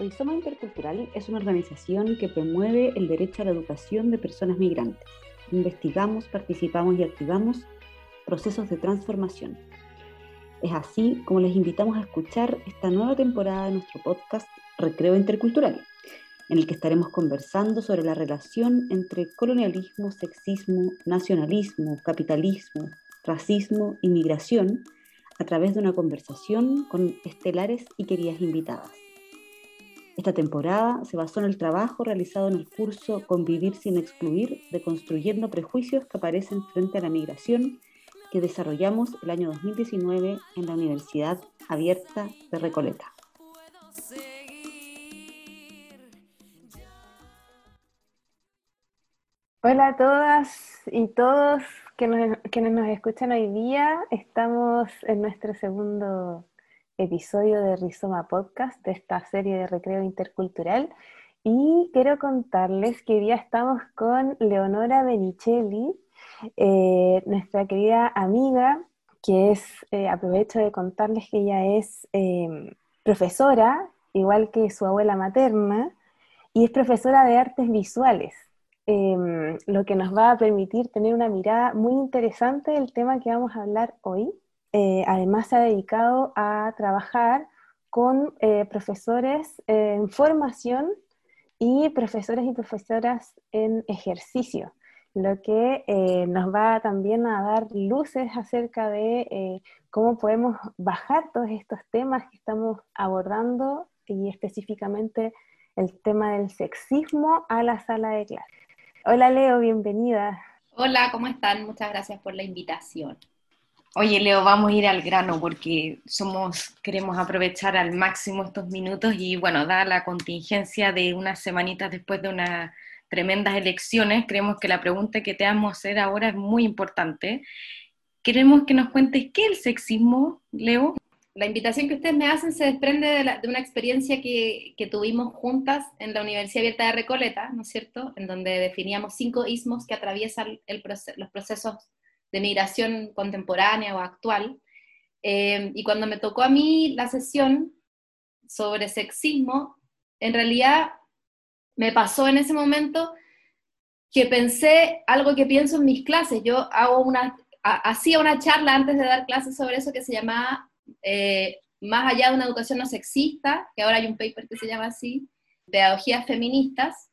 Rizoma Intercultural es una organización que promueve el derecho a la educación de personas migrantes. Investigamos, participamos y activamos procesos de transformación. Es así como les invitamos a escuchar esta nueva temporada de nuestro podcast Recreo Intercultural, en el que estaremos conversando sobre la relación entre colonialismo, sexismo, nacionalismo, capitalismo, racismo y migración a través de una conversación con estelares y queridas invitadas. Esta temporada se basó en el trabajo realizado en el curso Convivir sin excluir, de Construyendo Prejuicios que aparecen frente a la migración, que desarrollamos el año 2019 en la Universidad Abierta de Recoleta. Hola a todas y todos quienes nos escuchan hoy día. Estamos en nuestro segundo episodio de Rizoma Podcast, de esta serie de recreo intercultural. Y quiero contarles que hoy día estamos con Leonora Benicelli, eh, nuestra querida amiga, que es, eh, aprovecho de contarles que ella es em, profesora, igual que su abuela materna, y es profesora de artes visuales. Em, lo que nos va a permitir tener una mirada muy interesante del tema que vamos a hablar hoy. Eh, además se ha dedicado a trabajar con eh, profesores en formación y profesores y profesoras en ejercicio, lo que eh, nos va también a dar luces acerca de cómo podemos bajar todos estos temas que estamos abordando y específicamente el tema del sexismo a la sala de clase. Hola Leo, bienvenida. Hola, ¿cómo están? Muchas gracias por la invitación. Oye, Leo, vamos a ir al grano porque somos, queremos aprovechar al máximo estos minutos y bueno, dada la contingencia de unas semanitas después de unas tremendas elecciones, creemos que la pregunta que te vamos a hacer ahora es muy importante. Queremos que nos cuentes qué es el sexismo, Leo la invitación que ustedes me hacen se desprende de, una experiencia que, tuvimos juntas en la Universidad Abierta de Recoleta, ¿no es cierto?, en donde definíamos cinco ismos que atraviesan los procesos de migración contemporánea o actual. Eh, y cuando me tocó a mí la sesión sobre sexismo, en realidad me pasó en ese momento que pensé algo que pienso en mis clases. Yo hago una, hacía una charla antes de dar clases sobre eso que se llamaba eh, más allá de una educación no sexista, que ahora hay un paper que se llama así, pedagogías feministas,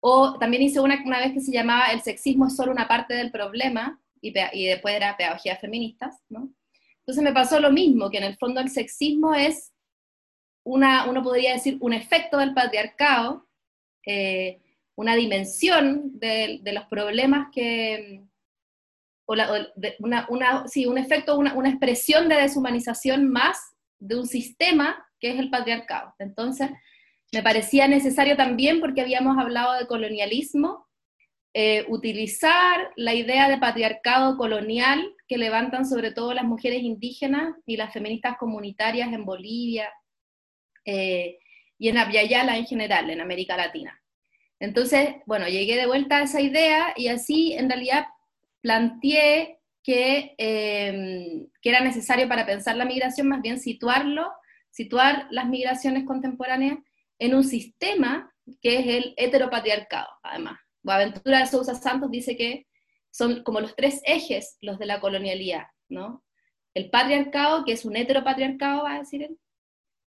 o también hice una, una vez que se llamaba El sexismo es solo una parte del problema, y, y después era pedagogías feministas, ¿no? Entonces me pasó lo mismo, que en el fondo el sexismo es una, uno podría decir, un efecto del patriarcado, eh, una dimensión de, de, los problemas que, una, una, sí, un efecto, una, una expresión de deshumanización más de un sistema que es el patriarcado. Entonces, me parecía necesario también, porque habíamos hablado de colonialismo, eh, utilizar la idea de patriarcado colonial que levantan sobre todo las mujeres indígenas y las feministas comunitarias en Bolivia eh, y en Abyayala en general, en América Latina. Entonces, bueno, llegué de vuelta a esa idea y así en realidad planteé que, em, que era necesario para pensar la migración, más bien situarlo, situar las migraciones contemporáneas en un sistema que es el heteropatriarcado, además. Boaventura Sousa Santos dice que son como los tres ejes los de la colonialidad, ¿no? El patriarcado, que es un heteropatriarcado, va a decir él,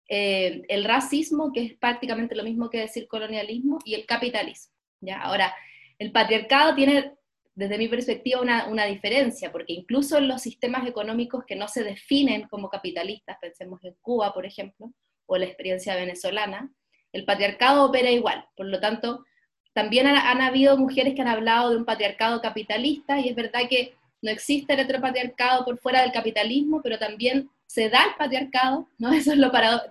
eh, el racismo, que es prácticamente lo mismo que decir colonialismo, y el capitalismo. ¿ya? Ahora, el patriarcado tiene desde mi perspectiva, una, diferencia, porque incluso en los sistemas económicos que no se definen como capitalistas, pensemos en Cuba, por ejemplo, o la experiencia venezolana, el patriarcado opera igual. Por lo tanto, también han, habido mujeres que han hablado de un patriarcado capitalista, y es verdad que no existe el heteropatriarcado por fuera del capitalismo, pero también se da el patriarcado, ¿no? Eso es lo, para,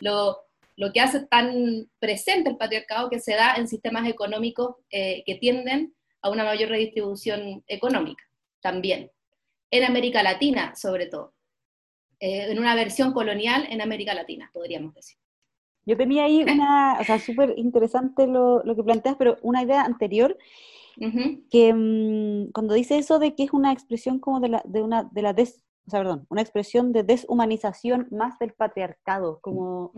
lo, lo que hace tan presente el patriarcado, que se da en sistemas económicos eh, que tienden a una mayor redistribución económica también, en América Latina sobre todo, eh, en una versión colonial en América Latina, podríamos decir. Yo tenía ahí una, o sea, súper interesante lo, lo, que planteas, pero una idea anterior, que mm, cuando dice eso de que es una expresión como de la, de una, de la des, o sea, perdón, una expresión de deshumanización más del patriarcado, como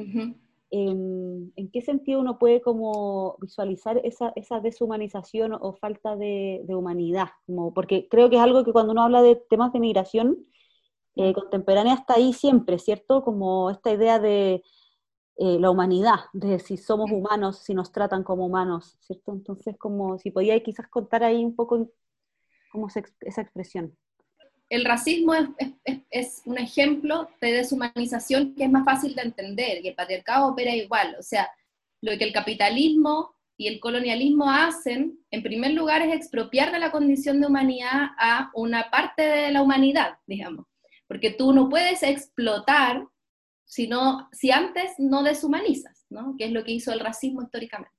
em, ¿en qué sentido uno puede como visualizar esa, esa deshumanización o falta de, humanidad? Como, porque creo que es algo que cuando uno habla de temas de migración eh, contemporánea está ahí siempre, ¿cierto? Como esta idea de eh, la humanidad, de si somos humanos, si nos tratan como humanos, ¿cierto? Entonces, como si podía quizás contar ahí un poco cómo esa expresión el racismo es, un ejemplo de deshumanización que es más fácil de entender y el patriarcado opera igual. O sea, lo que el capitalismo y el colonialismo hacen, en primer lugar, es expropiar de la condición de humanidad a una parte de la humanidad, digamos. Porque tú no puedes explotar sino, si antes no deshumanizas, ¿no? que es lo que hizo el racismo históricamente.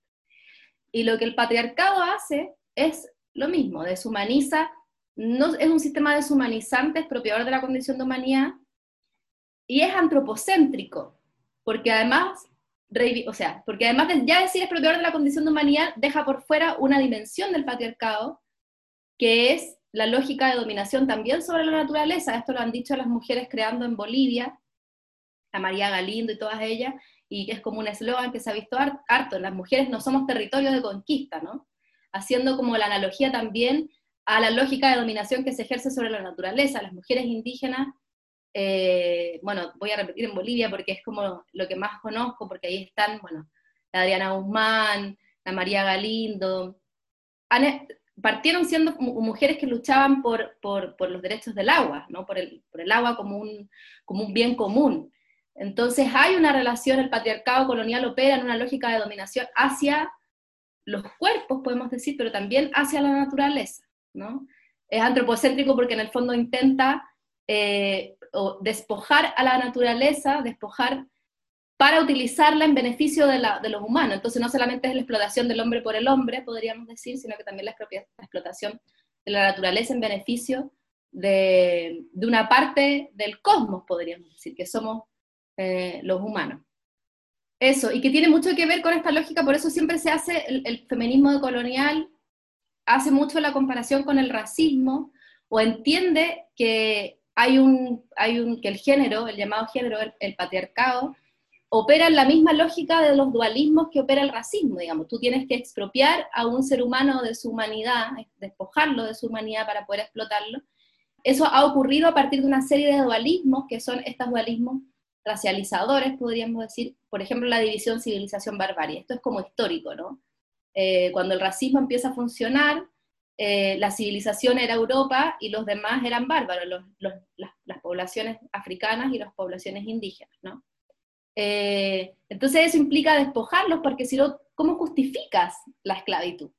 Y lo que el patriarcado hace es lo mismo, deshumaniza no, es un sistema deshumanizante, expropiador de la condición de humanidad, y es antropocéntrico, porque además, o sea, porque además de ya decir expropiador de la condición de humanidad, deja por fuera una dimensión del patriarcado, que es la lógica de dominación también sobre la naturaleza. Esto lo han dicho las mujeres creando en Bolivia, la María Galindo y todas ellas, y es como un eslogan que se ha visto harto, las mujeres no somos territorios de conquista, ¿no? Haciendo como la analogía también a la lógica de dominación que se ejerce sobre la naturaleza. Las mujeres indígenas, eh, bueno, voy a repetir en Bolivia porque es como lo que más conozco, porque ahí están, bueno, la Adriana Guzmán, la María Galindo, partieron siendo mujeres que luchaban por, por, los derechos del agua, ¿no? por, el, por el agua como un, como un bien común. Entonces hay una relación, el patriarcado colonial opera en una lógica de dominación hacia los cuerpos, podemos decir, pero también hacia la naturaleza. Es antropocéntrico porque en el fondo intenta eh, despojar a la naturaleza, despojar para utilizarla en beneficio de, los humanos. Entonces no solamente es la explotación del hombre por el hombre, podríamos decir, sino que también la, explotación de la naturaleza en beneficio de, una parte del cosmos, podríamos decir, que somos eh, los humanos. Eso, y que tiene mucho que ver con esta lógica, por eso siempre se hace el, el feminismo colonial hace mucho la comparación con el racismo o entiende que hay un, hay un que el género, el llamado género, el, patriarcado, opera en la misma lógica de los dualismos que opera el racismo, digamos. Tú tienes que expropiar a un ser humano de su humanidad, despojarlo de su humanidad para poder explotarlo. Eso ha ocurrido a partir de una serie de dualismos, que son estos dualismos racializadores, podríamos decir, por ejemplo, la división civilización-barbarie. Esto es como histórico, ¿no? Eh, cuando el racismo empieza a funcionar, eh, la civilización era Europa y los demás eran bárbaros, las, poblaciones africanas y las poblaciones indígenas, ¿no? Eh, entonces eso implica despojarlos, porque si no, ¿cómo justificas la esclavitud?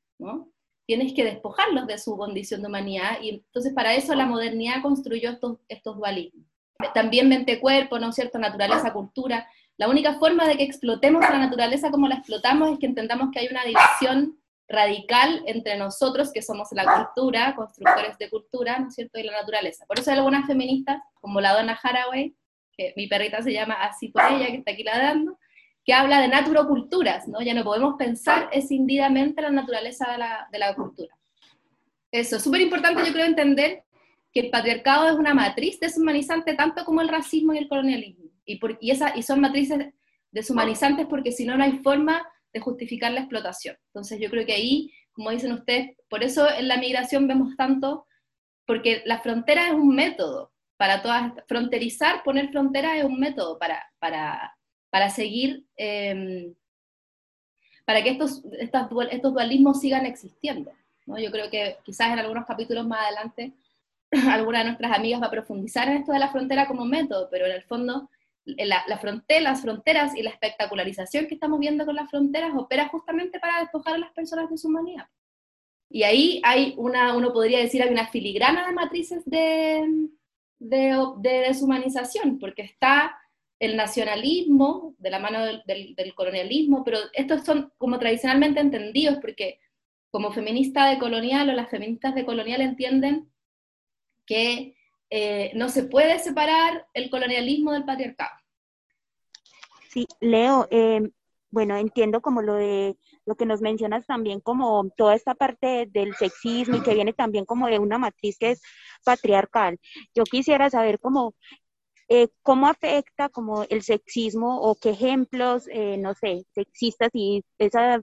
Tienes que despojarlos de su condición de humanidad, y entonces para eso la modernidad construyó estos, estos dualismos. También mente-cuerpo, ¿no es cierto? Naturaleza-cultura. La única forma de que explotemos la naturaleza como la explotamos es que entendamos que hay una división radical entre nosotros, que somos la cultura, constructores de cultura, ¿no es cierto?, y la naturaleza. Por eso hay algunas feministas, como la dona Haraway, que mi perrita se llama así por ella, que está aquí ladrando, que habla de naturoculturas, ¿no? Ya no podemos pensar escindidamente la naturaleza de la, de la cultura. Eso, es súper importante yo creo entender que el patriarcado es una matriz deshumanizante tanto como el racismo y el colonialismo. Y, son matrices deshumanizantes porque si no, no hay forma de justificar la explotación. Entonces yo creo que ahí, como dicen ustedes, por eso en la migración vemos tanto, porque la frontera es un método para todas, fronterizar, poner frontera es un método para, para, para seguir, em, para que estos, estos dualismos sigan existiendo. ¿no? Yo creo que quizás en algunos capítulos más adelante alguna de nuestras amigas va a profundizar en esto de la frontera como método, pero en el fondo la, frontera, las fronteras y la espectacularización que estamos viendo con las fronteras opera justamente para despojar a las personas de su humanidad. Y ahí hay una, uno podría decir, hay una filigrana de matrices de, de, deshumanización, porque está el nacionalismo de la mano del, del, colonialismo, pero estos son como tradicionalmente entendidos, porque como feminista de colonial o las feministas de colonial entienden que eh, no se puede separar el colonialismo del patriarcado. Sí, Leo, eh, bueno, entiendo como lo de lo que nos mencionas también como toda esta parte del sexismo y que viene también como de una matriz que es patriarcal. Yo quisiera saber cómo eh, ¿cómo afecta como el sexismo o qué ejemplos, eh, no sé, sexistas y esa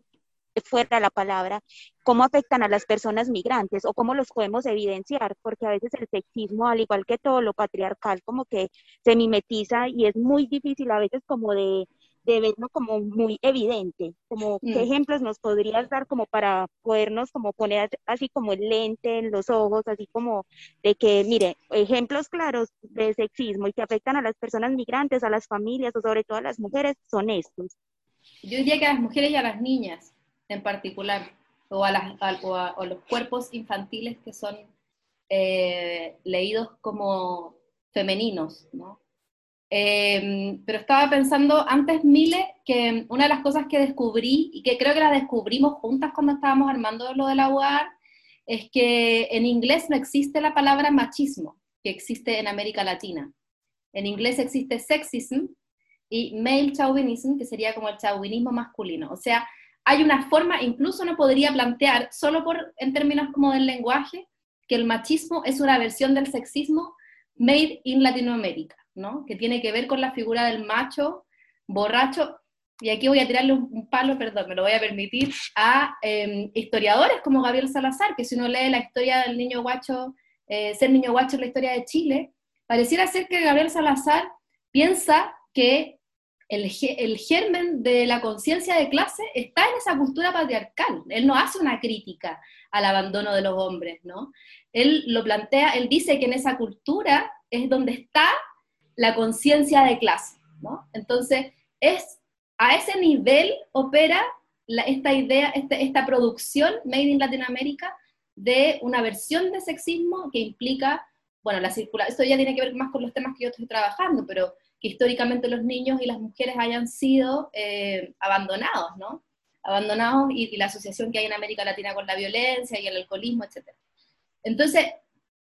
fuera la palabra, cómo afectan a las personas migrantes o cómo los podemos evidenciar, porque a veces el sexismo, al igual que todo lo patriarcal, como que se mimetiza y es muy difícil a veces como de, de verlo como muy evidente, como qué mm. ejemplos nos podrías dar como para podernos como poner así como el lente en los ojos, así como de que, mire, ejemplos claros de sexismo y que afectan a las personas migrantes, a las familias o sobre todo a las mujeres son estos. Yo diría que a las mujeres y a las niñas en particular, o a, las, o los cuerpos infantiles que son eh, leídos como femeninos, ¿no? Em, pero estaba pensando antes, Mile, que una de las cosas que descubrí, y que creo que la descubrimos juntas cuando estábamos armando lo de la UAR, es que en inglés no existe la palabra machismo, que existe en América Latina. En inglés existe sexism y male chauvinism, que sería como el chauvinismo masculino. O sea, hay una forma, incluso no podría plantear, solo por, en términos como del lenguaje, que el machismo es una versión del sexismo made in Latinoamérica. ¿no? que tiene que ver con la figura del macho borracho, y aquí voy a tirarle un, palo, perdón, me lo voy a permitir, a em, historiadores como Gabriel Salazar, que si uno lee la historia del niño guacho, eh, ser niño guacho en la historia de Chile, pareciera ser que Gabriel Salazar piensa que el, germen de la conciencia de clase está en esa cultura patriarcal. Él no hace una crítica al abandono de los hombres, ¿no? Él lo plantea, él dice que en esa cultura es donde está la conciencia de clase, ¿no? Entonces, es, a ese nivel opera esta idea, este, esta producción made in Latinoamérica de una versión de sexismo que implica, bueno, la circulación, esto ya tiene que ver más con los temas que yo estoy trabajando, pero que históricamente los niños y las mujeres hayan sido eh, abandonados, ¿no? Abandonados y, y, la asociación que hay en América Latina con la violencia y el alcoholismo, etc. Entonces,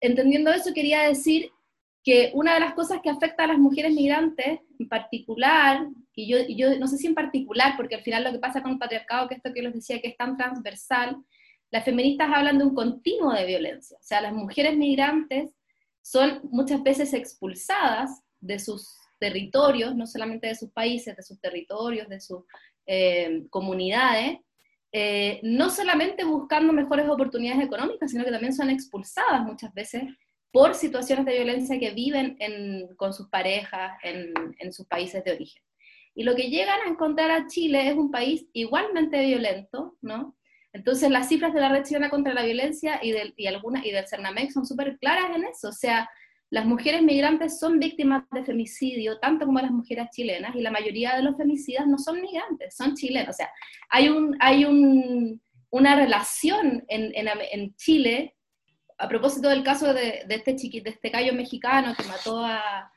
entendiendo eso, quería decir que una de las cosas que afecta a las mujeres migrantes en particular, y yo, yo no sé si en particular, porque al final lo que pasa con el patriarcado, que esto que les decía que es tan transversal, las feministas hablan de un continuo de violencia. O sea, las mujeres migrantes son muchas veces expulsadas de sus territorios, no solamente de sus países, de sus territorios, de sus eh, comunidades, eh, no solamente buscando mejores oportunidades económicas, sino que también son expulsadas muchas veces por situaciones de violencia que viven con sus parejas en, sus países de origen. Y lo que llegan a encontrar a Chile es un país igualmente violento, ¿no? Entonces las cifras de la Red Chilena contra la Violencia y del, y alguna, y del CERNAMEX son súper claras en eso, o sea, las mujeres migrantes son víctimas de femicidio, tanto como las mujeres chilenas, y la mayoría de los femicidas no son migrantes, son chilenos. O sea, hay, un, hay un, una relación en, en, en Chile a propósito del caso de, este chiqui, de este gallo mexicano que mató a...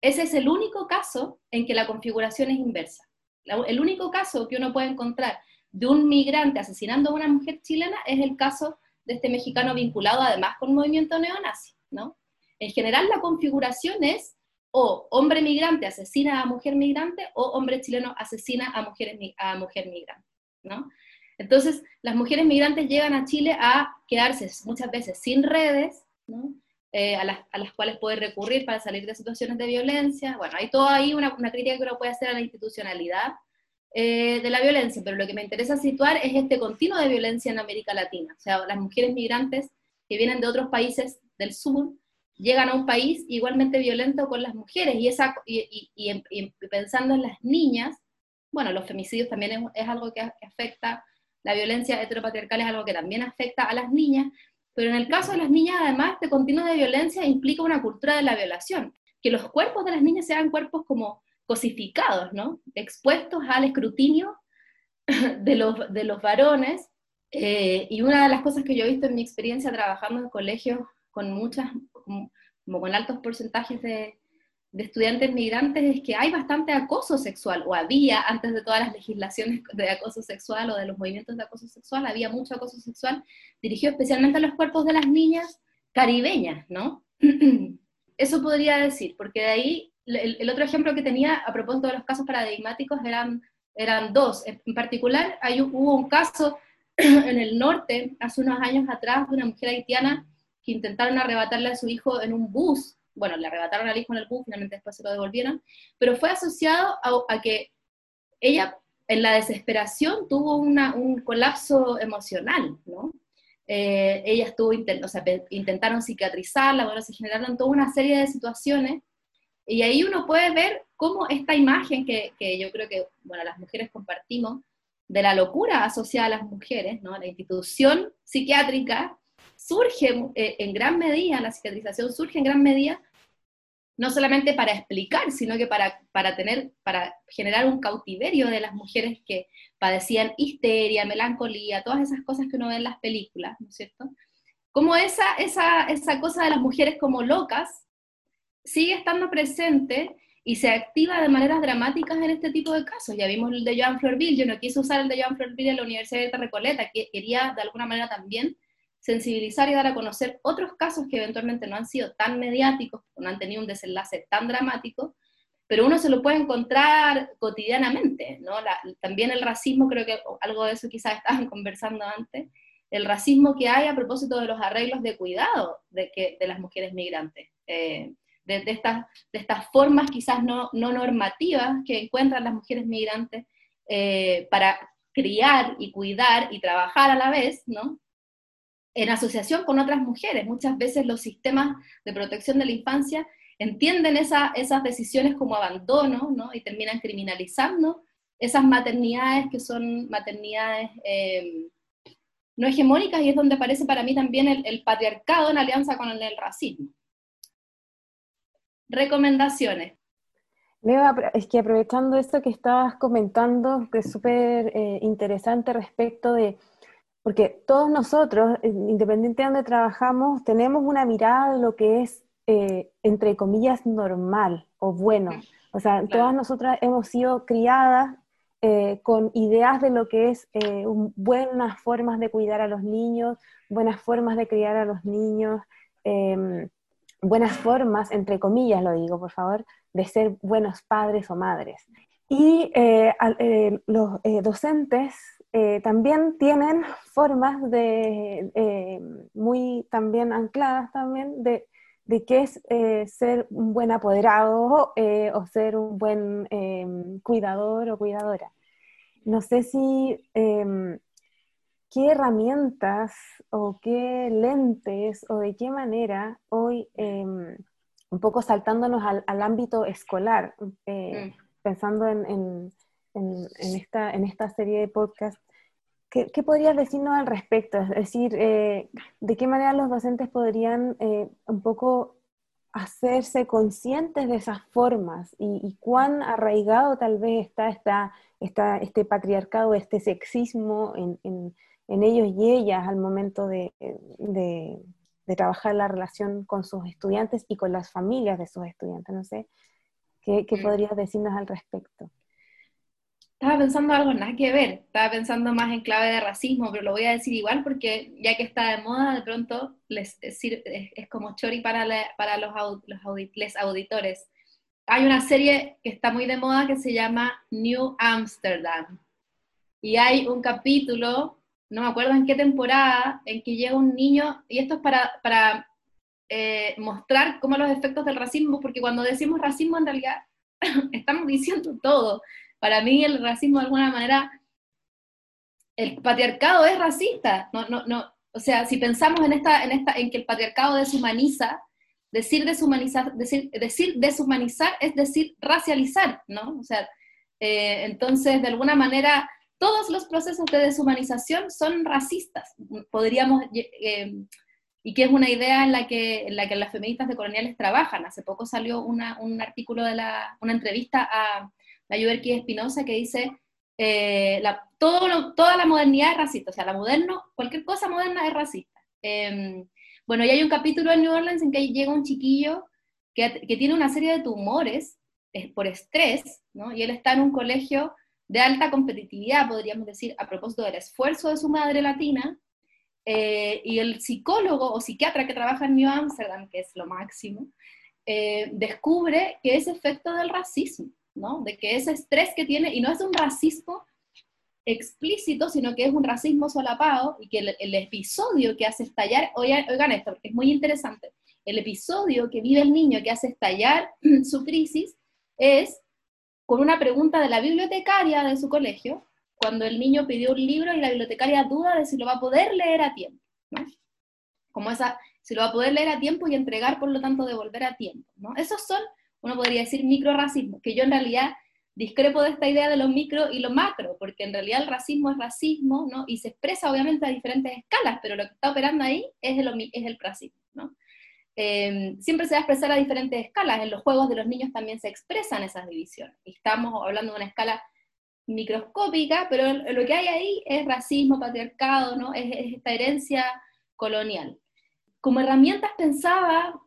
Ese es el único caso en que la configuración es inversa. el único caso que uno puede encontrar de un migrante asesinando a una mujer chilena es el caso de este mexicano vinculado además con un movimiento neonazi, ¿no? En general la configuración es o hombre migrante asesina a mujer migrante o hombre chileno asesina a, mujeres, a mujer migrante, ¿no? Entonces, las mujeres migrantes llegan a Chile a quedarse muchas veces sin redes, eh, a, las, cuales puede recurrir para salir de situaciones de violencia. Bueno, hay todo ahí una, crítica que uno puede hacer a la institucionalidad eh, de la violencia, pero lo que me interesa situar es este continuo de violencia en América Latina. O sea, las mujeres migrantes que vienen de otros países del sur llegan a un país igualmente violento con las mujeres y, esa, y, pensando en las niñas, bueno, los femicidios también es, algo que afecta la violencia heteropatriarcal es algo que también afecta a las niñas, pero en el caso de las niñas, además, este continuo de violencia implica una cultura de la violación, que los cuerpos de las niñas sean cuerpos como cosificados, ¿no? Expuestos al escrutinio de los, de los varones. Eh, y una de las cosas que yo he visto en mi experiencia trabajando en colegios con muchas, como con altos porcentajes de, estudiantes migrantes es que hay bastante acoso sexual, o había antes de todas las legislaciones de acoso sexual o de los movimientos de acoso sexual, había mucho acoso sexual dirigido especialmente a los cuerpos de las niñas caribeñas, ¿no? Eso podría decir, porque de ahí el, otro ejemplo que tenía a propósito de los casos paradigmáticos eran, eran dos. En particular, hay, hubo un caso en el norte, hace unos años atrás, de una mujer haitiana que intentaron arrebatarle a su hijo en un bus bueno, le arrebataron al hijo en el bus, finalmente después se lo devolvieron, pero fue asociado a, que ella en la desesperación tuvo un colapso emocional, ¿no? Eh, ella estuvo, o sea, intentaron psiquiatrizarla, bueno, se generaron toda una serie de situaciones, y ahí uno puede ver cómo esta imagen que, que yo creo que, bueno, las mujeres compartimos, de la locura asociada a las mujeres, ¿no? La institución psiquiátrica surge eh, en gran medida, la psiquiatrización surge en gran medida, no solamente para explicar, sino que para, para, tener, para generar un cautiverio de las mujeres que padecían histeria, melancolía, todas esas cosas que uno ve en las películas, ¿no es cierto? Como esa, esa, esa cosa de las mujeres como locas sigue estando presente y se activa de maneras dramáticas en este tipo de casos. Ya vimos el de Joan Florville, yo no quise usar el de Joan Florville en la Universidad de Recoleta, que quería de alguna manera también sensibilizar y dar a conocer otros casos que eventualmente no han sido tan mediáticos, no han tenido un desenlace tan dramático, pero uno se lo puede encontrar cotidianamente, ¿no? también el racismo, creo que algo de eso quizás estaban conversando antes, el racismo que hay a propósito de los arreglos de cuidado de, que, de las mujeres migrantes. Eh, de, estas, de estas formas quizás no, no, normativas que encuentran las mujeres migrantes eh, para criar y cuidar y trabajar a la vez, ¿no? En asociación con otras mujeres. Muchas veces los sistemas de protección de la infancia entienden esa, esas decisiones como abandono, ¿no? Y terminan criminalizando esas maternidades que son maternidades eh, no hegemónicas y es donde aparece para mí también el, el patriarcado en alianza con el racismo. Recomendaciones. Leo, es que aprovechando esto que estabas comentando, que es súper eh, interesante respecto de, porque todos nosotros, eh, independiente de donde trabajamos, tenemos una mirada de lo que es, eh, entre comillas, normal o bueno. O sea, todas nosotras hemos sido criadas con ideas de lo que es buenas formas de cuidar a los niños, buenas formas de criar a los niños. Em, buenas formas, entre comillas lo digo, por favor, de ser buenos padres o madres. Y eh, eh, los eh, también tienen formas de, muy también ancladas también de, de qué es ser un buen apoderado o ser un buen cuidador o cuidadora. No sé si em, qué herramientas o qué lentes o de qué manera hoy, em, un poco saltándonos al, ámbito escolar, eh, mm. pensando en, esta, en esta serie de podcasts, ¿qué, podrías decirnos al respecto? Es decir, eh, ¿de qué manera los docentes podrían eh, un poco hacerse conscientes de esas formas y, cuán arraigado tal vez está, está, este patriarcado, este sexismo en, en ellos y ellas al momento de, trabajar la relación con sus estudiantes y con las familias de sus estudiantes. No sé, ¿qué, qué podrías decirnos al respecto? Estaba pensando algo nada que ver, estaba pensando más en clave de racismo, pero lo voy a decir igual porque ya que está de moda, de pronto les, es, es como chori para, para los, los auditores. Hay una serie que está muy de moda que se llama New Amsterdam. Y hay un capítulo no me acuerdo en qué temporada, en que llega un niño, y esto es para, para eh, mostrar cómo los efectos del racismo, porque cuando decimos racismo en realidad estamos diciendo todo. Para mí el racismo de alguna manera, el patriarcado es racista, no, no, no, o sea, si pensamos en, esta, en, esta, en que el patriarcado deshumaniza, decir deshumanizar, decir, decir deshumanizar es decir racializar, ¿no? O sea, eh, entonces de alguna manera todos los procesos de deshumanización son racistas, podríamos, eh, y que es una idea en la que, en la que las feministas decoloniales trabajan. Hace poco salió una, un artículo de la, una entrevista a la Yuberki Espinosa que dice, eh, toda la modernidad es racista, o sea, la moderno, cualquier cosa moderna es racista. Em, bueno, y hay un capítulo en New Orleans en que llega un chiquillo que, tiene una serie de tumores es por estrés, ¿no? Y él está en un colegio de alta competitividad, podríamos decir, a propósito del esfuerzo de su madre latina, eh, y el psicólogo o psiquiatra que trabaja en New Amsterdam, que es lo máximo, eh, descubre que es efecto del racismo, ¿no? De que ese estrés que tiene, y no es un racismo explícito, sino que es un racismo solapado, y que el, episodio que hace estallar, oigan, esto, porque es muy interesante, el episodio que vive el niño que hace estallar su crisis es con una pregunta de la bibliotecaria de su colegio, cuando el niño pidió un libro y la bibliotecaria duda de si lo va a poder leer a tiempo. Como esa, si lo va a poder leer a tiempo y entregar, por lo tanto, devolver a tiempo, ¿no? Esos son, uno podría decir, microracismo, que yo en realidad discrepo de esta idea de lo micro y lo macro, porque en realidad el racismo es racismo, ¿no? Y se expresa obviamente a diferentes escalas, pero lo que está operando ahí es el, es el racismo, ¿no? Eh, siempre se va a expresar a diferentes escalas. En los juegos de los niños también se expresan esas divisiones. Estamos hablando de una escala microscópica, pero lo que hay ahí es racismo, patriarcado, ¿no? es, esta herencia colonial. Como herramientas pensaba,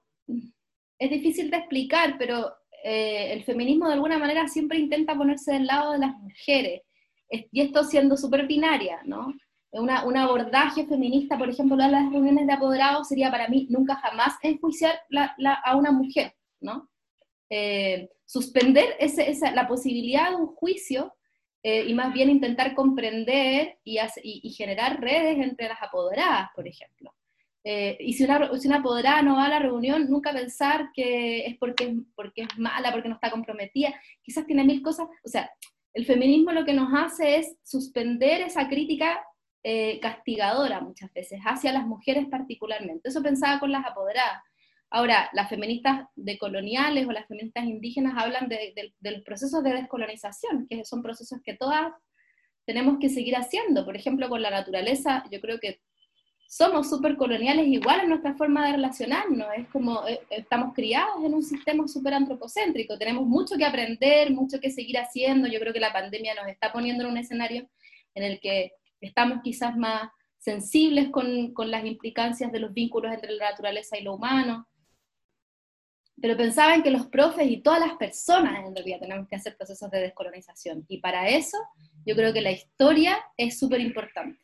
es difícil de explicar, pero eh, el feminismo de alguna manera siempre intenta ponerse del lado de las mujeres, y esto siendo súper binaria, ¿no? un abordaje feminista, por ejemplo, de las reuniones de apoderados sería para mí nunca jamás enjuiciar a una mujer, ¿no? Eh, suspender esa, la posibilidad de un juicio eh, y más bien intentar comprender y, generar redes entre las apoderadas, por ejemplo. Eh, y si una, si una no va a la reunión, nunca pensar que es porque, porque es mala, porque no está comprometida, quizás tiene mil cosas, o sea, el feminismo lo que nos hace es suspender esa crítica eh, castigadora muchas veces, hacia las mujeres particularmente. Eso pensaba con las apoderadas. Ahora, las feministas decoloniales o las feministas indígenas hablan de, los procesos de descolonización, que son procesos que todas tenemos que seguir haciendo. Por ejemplo, con la naturaleza, yo creo que somos súper coloniales igual en nuestra forma de relacionarnos. Es como eh, estamos criados en un sistema súper antropocéntrico. Tenemos mucho que aprender, mucho que seguir haciendo. Yo creo que la pandemia nos está poniendo en un escenario en el que estamos quizás más sensibles con, con, las implicancias de los vínculos entre la naturaleza y lo humano. Pero pensaban que los profes y todas las personas en realidad tenemos que hacer procesos de descolonización. Y para eso yo creo que la historia es súper importante.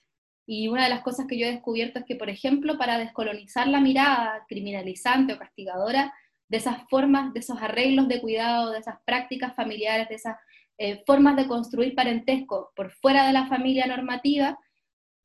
Y una de las cosas que yo he descubierto es que, por ejemplo, para descolonizar la mirada criminalizante o castigadora de esas formas, de esos arreglos de cuidado, de esas prácticas familiares, de esas eh, formas de construir parentesco por fuera de la familia normativa,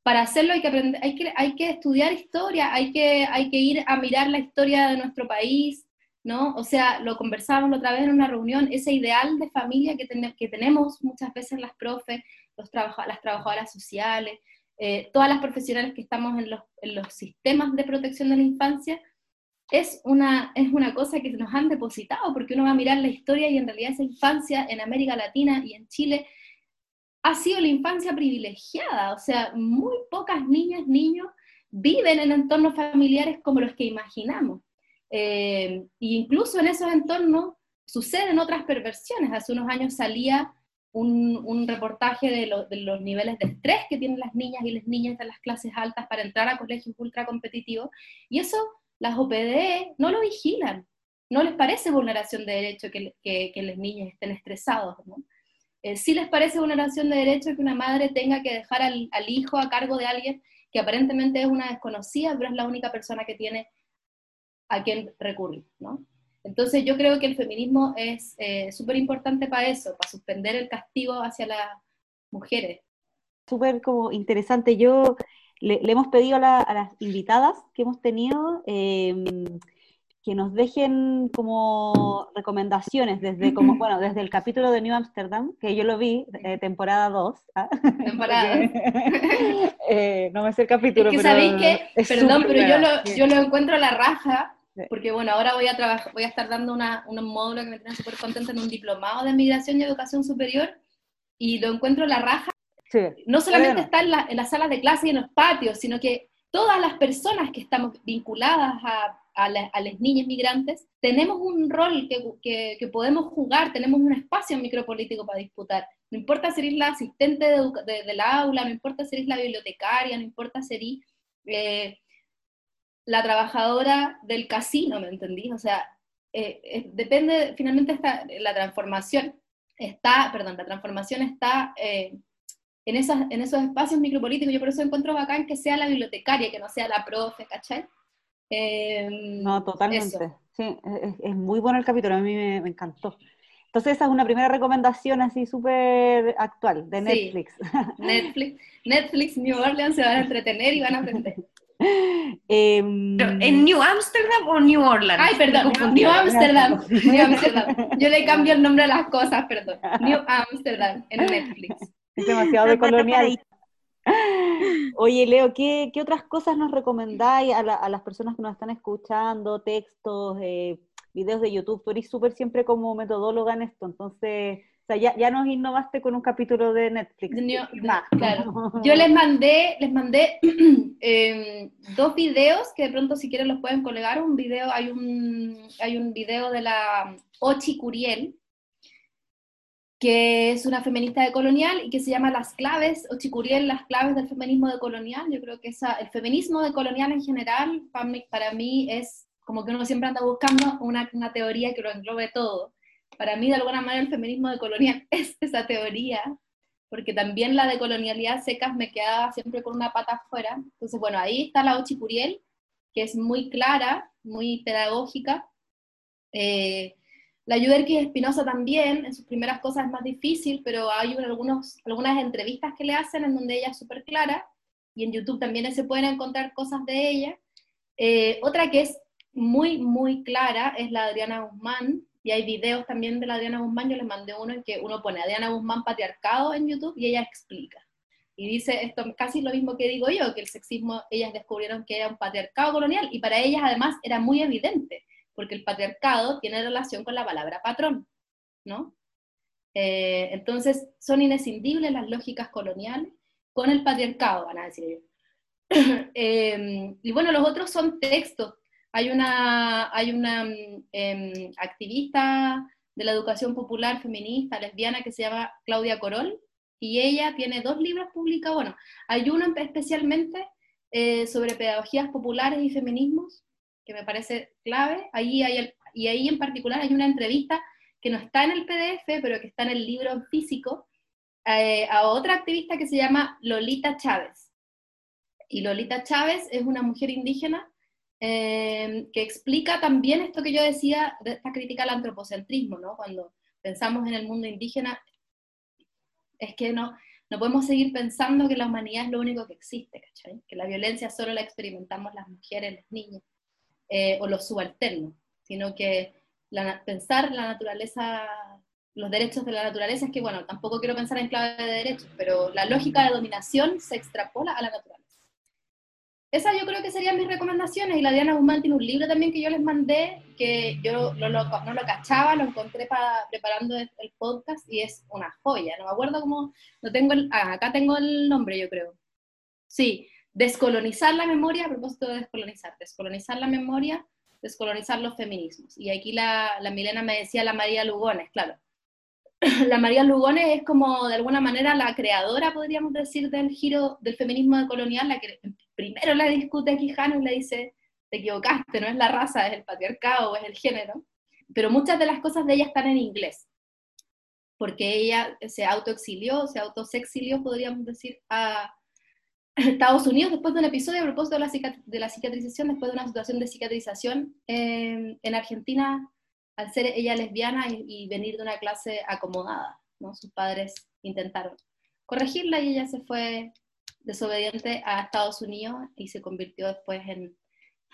para hacerlo hay que, hay que, hay que estudiar historia, hay que, hay que ir a mirar la historia de nuestro país, ¿no? O sea, lo conversábamos otra vez en una reunión, ese ideal de familia que, que tenemos muchas veces las profes, los las trabajadoras sociales, eh, todas las profesionales que estamos en los, en los sistemas de protección de la infancia, es una, es una cosa que nos han depositado, porque uno va a mirar la historia y en realidad esa infancia en América Latina y en Chile ha sido la infancia privilegiada, o sea, muy pocas niñas, niños viven en entornos familiares como los que imaginamos. Eh, e incluso en esos entornos suceden otras perversiones. Hace unos años salía un, reportaje de, los niveles de estrés que tienen las niñas y las niñas de las clases altas para entrar a colegios ultra competitivos, y eso las OPD no lo vigilan, no les parece vulneración de derecho que, que, los niños estén estresados, ¿no? Eh, sí les parece vulneración de derecho que una madre tenga que dejar al, hijo a cargo de alguien que aparentemente es una desconocida, pero es la única persona que tiene a quien recurrir, ¿no? Entonces yo creo que el feminismo es eh, súper importante para eso, para suspender el castigo hacia las mujeres. Súper como interesante. Yo le, hemos pedido a, las invitadas que hemos tenido em, que nos dejen como recomendaciones desde como bueno desde el capítulo de New Amsterdam que yo lo vi eh, temporada 2 ¿ah? temporada eh, no me sé el capítulo es que sabéis que perdón pero yo lo, yo lo encuentro a la raja porque bueno ahora voy a trabajar voy a estar dando una, un módulo que me tiene súper contenta en un diplomado de migración y educación superior y lo encuentro a la raja. No solamente está en, las salas de clase y en los patios, sino que todas las personas que estamos vinculadas a, las niñas migrantes, tenemos un rol que, podemos jugar, tenemos un espacio micropolítico para disputar. No importa ser la asistente de, del aula, no importa ser la bibliotecaria, no importa ser eh, la trabajadora del casino, ¿me entendí? O sea, eh, depende, finalmente está, la transformación está, perdón, la transformación está... Eh, en, esas, en esos espacios micropolíticos. Yo por eso encuentro bacán que sea la bibliotecaria, que no sea la profe, ¿cachai? Em, no, totalmente. Sí, es, muy bueno el capítulo, a mí me, encantó. Entonces esa es una primera recomendación así súper actual de Netflix. Netflix. Netflix, New Orleans se van a entretener y van a aprender. Em, ¿En New Amsterdam o New Orleans? Ay, perdón. New Amsterdam. New Amsterdam. Yo le cambio el nombre a las cosas, perdón. New Amsterdam en Netflix. es demasiado de colonial. Oye, Leo, ¿qué, qué otras cosas nos recomendáis a, la- a las personas que nos están escuchando? Textos, eh, videos de YouTube. Tú eres súper siempre como metodóloga en esto, entonces, o sea, ya, ya nos innovaste con un capítulo de Netflix. De New- ¿Qué de- más? claro. Yo les mandé, les mandé em, dos videos que de pronto si quieren los pueden colgar. Un video, hay un, hay un video de la Ochi Curiel, que es una feminista decolonial y que se llama Las claves, Ochi Curiel, las claves del feminismo decolonial. Yo creo que esa, el feminismo decolonial en general para mí, para mí es como que uno siempre anda buscando una, una teoría que lo englobe todo. Para mí, de alguna manera, el feminismo decolonial es esa teoría porque también la de colonialidad secas me quedaba siempre con una pata afuera. Entonces, bueno, ahí está la Ochi Curiel, que es muy clara, muy pedagógica. Eh, la Yuderki Espinosa también, en sus primeras cosas es más difícil, pero hay un- algunos, algunas entrevistas que le hacen en donde ella es súper clara, y en YouTube también se pueden encontrar cosas de ella. Eh, otra que es muy, muy clara es la Adriana Guzmán, y hay videos también de la Adriana Guzmán, yo les mandé uno en que uno pone Adriana Guzmán patriarcado en YouTube y ella explica. Y dice esto casi lo mismo que digo yo, que el sexismo, ellas descubrieron que era un patriarcado colonial y para ellas además era muy evidente, porque el patriarcado tiene relación con la palabra patrón, ¿no? Eh, entonces son inescindibles las lógicas coloniales con el patriarcado, van a decir ellos. Eh, y bueno, los otros son textos. Hay una, em, activista de la educación popular feminista lesbiana que se llama Claudia Corol, y ella tiene dos libros publicados. Bueno, hay uno en- especialmente eh, sobre pedagogías populares y feminismos, que me parece clave. Ahí hay y ahí en particular hay una entrevista que no está en el PDF, pero que está en el libro físico, eh, a otra activista que se llama Lolita Chávez. Y Lolita Chávez es una mujer indígena eh, que explica también esto que yo decía de esta crítica al antropocentrismo, ¿no? Cuando pensamos en el mundo indígena, es que no, no podemos seguir pensando que la humanidad es lo único que existe, ¿cachai? Que la violencia solo la experimentamos las mujeres, las niñas, eh, o los subalternos, sino que pensar la naturaleza, los derechos de la naturaleza, es que, bueno, tampoco quiero pensar en clave de derechos, pero la lógica de dominación se extrapola a la naturaleza. Esa yo creo que serían mis recomendaciones. Y la Diana Guzmán tiene un libro también que yo les mandé, que yo no lo cachaba, lo encontré para preparando el, el podcast y es una joya. No me acuerdo cómo, no tengo el, ah, acá tengo el nombre yo creo. Sí, descolonizar la memoria, a propósito de descolonizar, descolonizar la memoria, descolonizar los feminismos. Y aquí la, la Milena me decía la María Lugones, claro. La María Lugones es como de alguna manera la creadora, podríamos decir, del giro del feminismo decolonial, la que primero la discute Quijano y le dice, te equivocaste, no es la raza, es el patriarcado es el género. Pero muchas de las cosas de ella están en inglés, porque ella se autoexilió, se autosexilió, podríamos decir, a Estados Unidos después de un episodio a propósito de la, de la cicatrización, después de una situación de cicatrización eh, en Argentina, al ser ella lesbiana y, y venir de una clase acomodada, ¿no? Sus padres intentaron corregirla y ella se fue desobediente a Estados Unidos y se convirtió después en,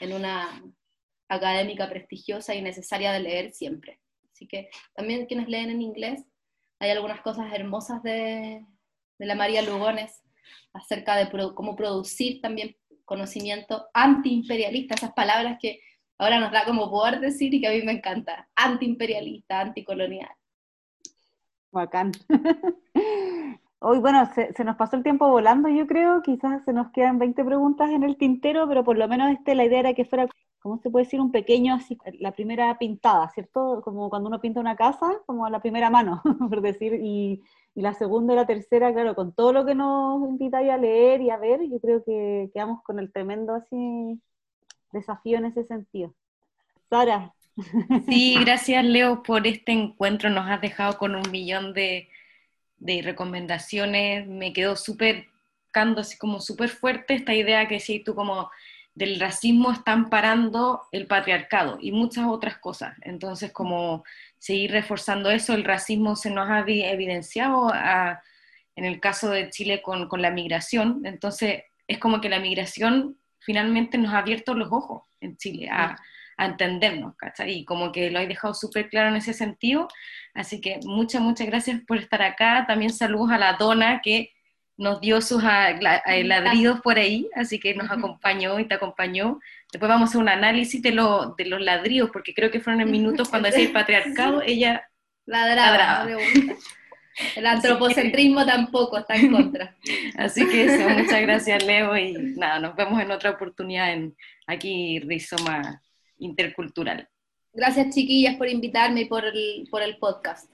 en una académica prestigiosa y necesaria de leer siempre. Así que también quienes leen en inglés, hay algunas cosas hermosas de, de la María Lugones acerca de pro- cómo producir también conocimiento antiimperialista, esas palabras que ahora nos da como poder decir y que a mí me encanta, antiimperialista, anticolonial. Bacán. Hoy, bueno, se, nos pasó el tiempo volando, yo creo. Quizás se nos quedan 20 preguntas en el tintero, pero por lo menos este, la idea era que fuera, ¿cómo se puede decir? Un pequeño, así, la primera pintada, ¿cierto? Como cuando uno pinta una casa, como a la primera mano, por decir. Y, y la segunda y la tercera, claro, con todo lo que nos invitáis a leer y a ver, yo creo que quedamos con el tremendo así desafío en ese sentido. Sara, Sí, gracias Leo por este encuentro. Nos has dejado con un millón de, de recomendaciones. Me quedó súper, así como súper fuerte esta idea que decías tú como del racismo están parando el patriarcado y muchas otras cosas. Entonces, como seguir reforzando eso, el racismo se nos ha vi- evidenciado a- en el caso de Chile con, con la migración. Entonces, es como que la migración finalmente nos ha abierto los ojos en Chile a entendernos, ¿cachai? Y como que lo he dejado súper claro en ese sentido. Así que muchas, muchas gracias por estar acá. También saludos a la dona que nos dio sus ladridos por ahí, así que nos acompañó y te acompañó. Después vamos a hacer un análisis de, lo, de los ladridos, porque creo que fueron en minutos cuando decía el patriarcado, ella ladraba. El antropocentrismo tampoco está en contra. Así que eso, muchas gracias Leo y nada, nos vemos en otra oportunidad en aquí Rizoma Intercultural. Gracias chiquillas por invitarme y por el, por el podcast.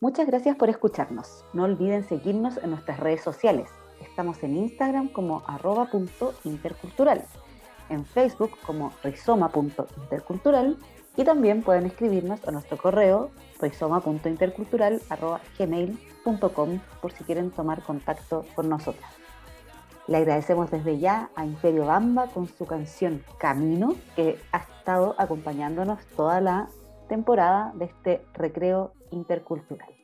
Muchas gracias por escucharnos. No olviden seguirnos en nuestras redes sociales. Estamos en Instagram como arroba.intercultural, en Facebook como rizoma.intercultural y también pueden escribirnos a nuestro correo rizoma.intercultural.gmail.com por si quieren tomar contacto con nosotros. Le agradecemos desde ya a Imperio Bamba con su canción Camino, que ha estado acompañándonos toda la temporada de este recreo intercultural.